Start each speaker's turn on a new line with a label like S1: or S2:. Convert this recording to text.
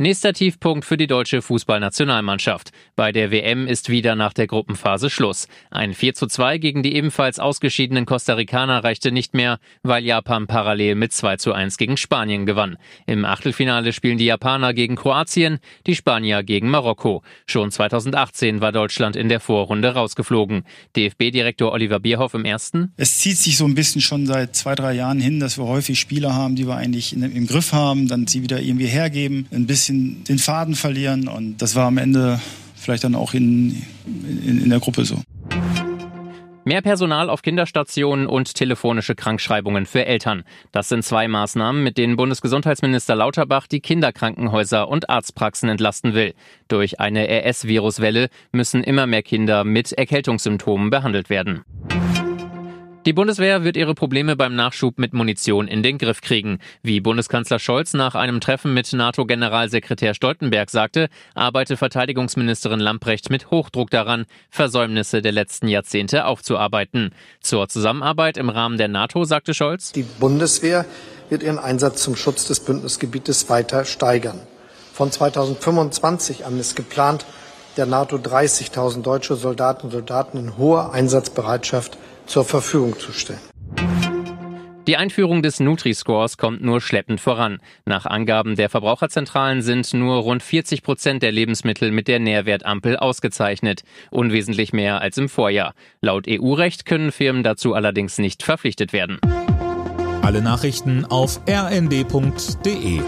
S1: Nächster Tiefpunkt für die deutsche Fußballnationalmannschaft. Bei der WM ist wieder nach der Gruppenphase Schluss. Ein 4 zu 2 gegen die ebenfalls ausgeschiedenen Costa Ricaner reichte nicht mehr, weil Japan parallel mit 2 zu 1 gegen Spanien gewann. Im Achtelfinale spielen die Japaner gegen Kroatien, die Spanier gegen Marokko. Schon 2018 war Deutschland in der Vorrunde rausgeflogen. DFB-Direktor Oliver Bierhoff im ersten.
S2: Es zieht sich so ein bisschen schon seit zwei, drei Jahren hin, dass wir häufig Spieler haben, die wir eigentlich im Griff haben, dann sie wieder irgendwie hergeben, ein bisschen bisschen den Faden verlieren. Und das war am Ende vielleicht dann auch in, in, in der Gruppe so.
S1: Mehr Personal auf Kinderstationen und telefonische Krankschreibungen für Eltern. Das sind zwei Maßnahmen, mit denen Bundesgesundheitsminister Lauterbach die Kinderkrankenhäuser und Arztpraxen entlasten will. Durch eine RS-Viruswelle müssen immer mehr Kinder mit Erkältungssymptomen behandelt werden. Die Bundeswehr wird ihre Probleme beim Nachschub mit Munition in den Griff kriegen. Wie Bundeskanzler Scholz nach einem Treffen mit NATO-Generalsekretär Stoltenberg sagte, arbeite Verteidigungsministerin Lamprecht mit Hochdruck daran, Versäumnisse der letzten Jahrzehnte aufzuarbeiten. Zur Zusammenarbeit im Rahmen der NATO sagte Scholz,
S3: Die Bundeswehr wird ihren Einsatz zum Schutz des Bündnisgebietes weiter steigern. Von 2025 an ist geplant, der NATO 30.000 deutsche Soldaten und Soldaten in hoher Einsatzbereitschaft zur Verfügung zu stellen.
S1: Die Einführung des Nutri-Scores kommt nur schleppend voran. Nach Angaben der Verbraucherzentralen sind nur rund 40 Prozent der Lebensmittel mit der Nährwertampel ausgezeichnet. Unwesentlich mehr als im Vorjahr. Laut EU-Recht können Firmen dazu allerdings nicht verpflichtet werden.
S4: Alle Nachrichten auf rnd.de